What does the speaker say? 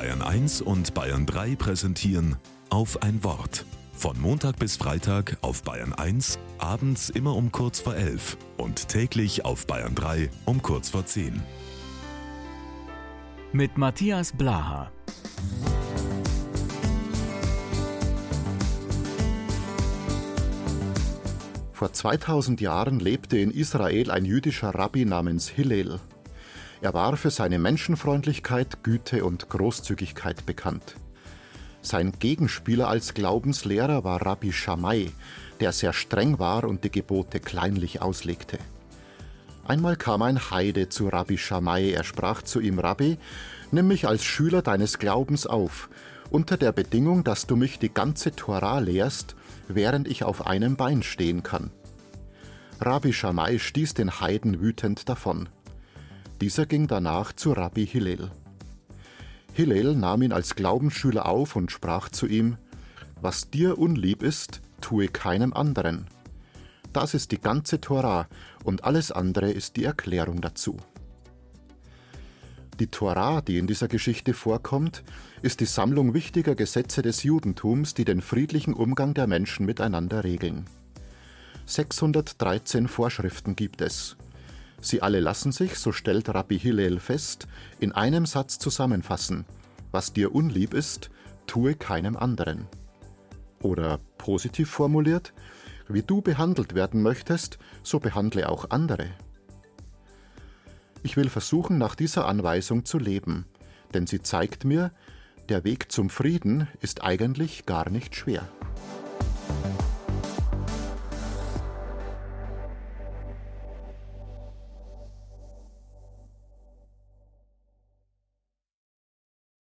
Bayern 1 und Bayern 3 präsentieren auf ein Wort. Von Montag bis Freitag auf Bayern 1, abends immer um kurz vor 11 und täglich auf Bayern 3 um kurz vor 10. Mit Matthias Blaha. Vor 2000 Jahren lebte in Israel ein jüdischer Rabbi namens Hillel. Er war für seine Menschenfreundlichkeit, Güte und Großzügigkeit bekannt. Sein Gegenspieler als Glaubenslehrer war Rabbi Shammai, der sehr streng war und die Gebote kleinlich auslegte. Einmal kam ein Heide zu Rabbi Shammai. Er sprach zu ihm: Rabbi, nimm mich als Schüler deines Glaubens auf, unter der Bedingung, dass du mich die ganze Torah lehrst, während ich auf einem Bein stehen kann. Rabbi Shammai stieß den Heiden wütend davon. Dieser ging danach zu Rabbi Hillel. Hillel nahm ihn als Glaubensschüler auf und sprach zu ihm, Was dir unlieb ist, tue keinem anderen. Das ist die ganze Tora und alles andere ist die Erklärung dazu. Die Tora, die in dieser Geschichte vorkommt, ist die Sammlung wichtiger Gesetze des Judentums, die den friedlichen Umgang der Menschen miteinander regeln. 613 Vorschriften gibt es. Sie alle lassen sich, so stellt Rabbi Hillel fest, in einem Satz zusammenfassen. Was dir unlieb ist, tue keinem anderen. Oder positiv formuliert, wie du behandelt werden möchtest, so behandle auch andere. Ich will versuchen, nach dieser Anweisung zu leben, denn sie zeigt mir, der Weg zum Frieden ist eigentlich gar nicht schwer.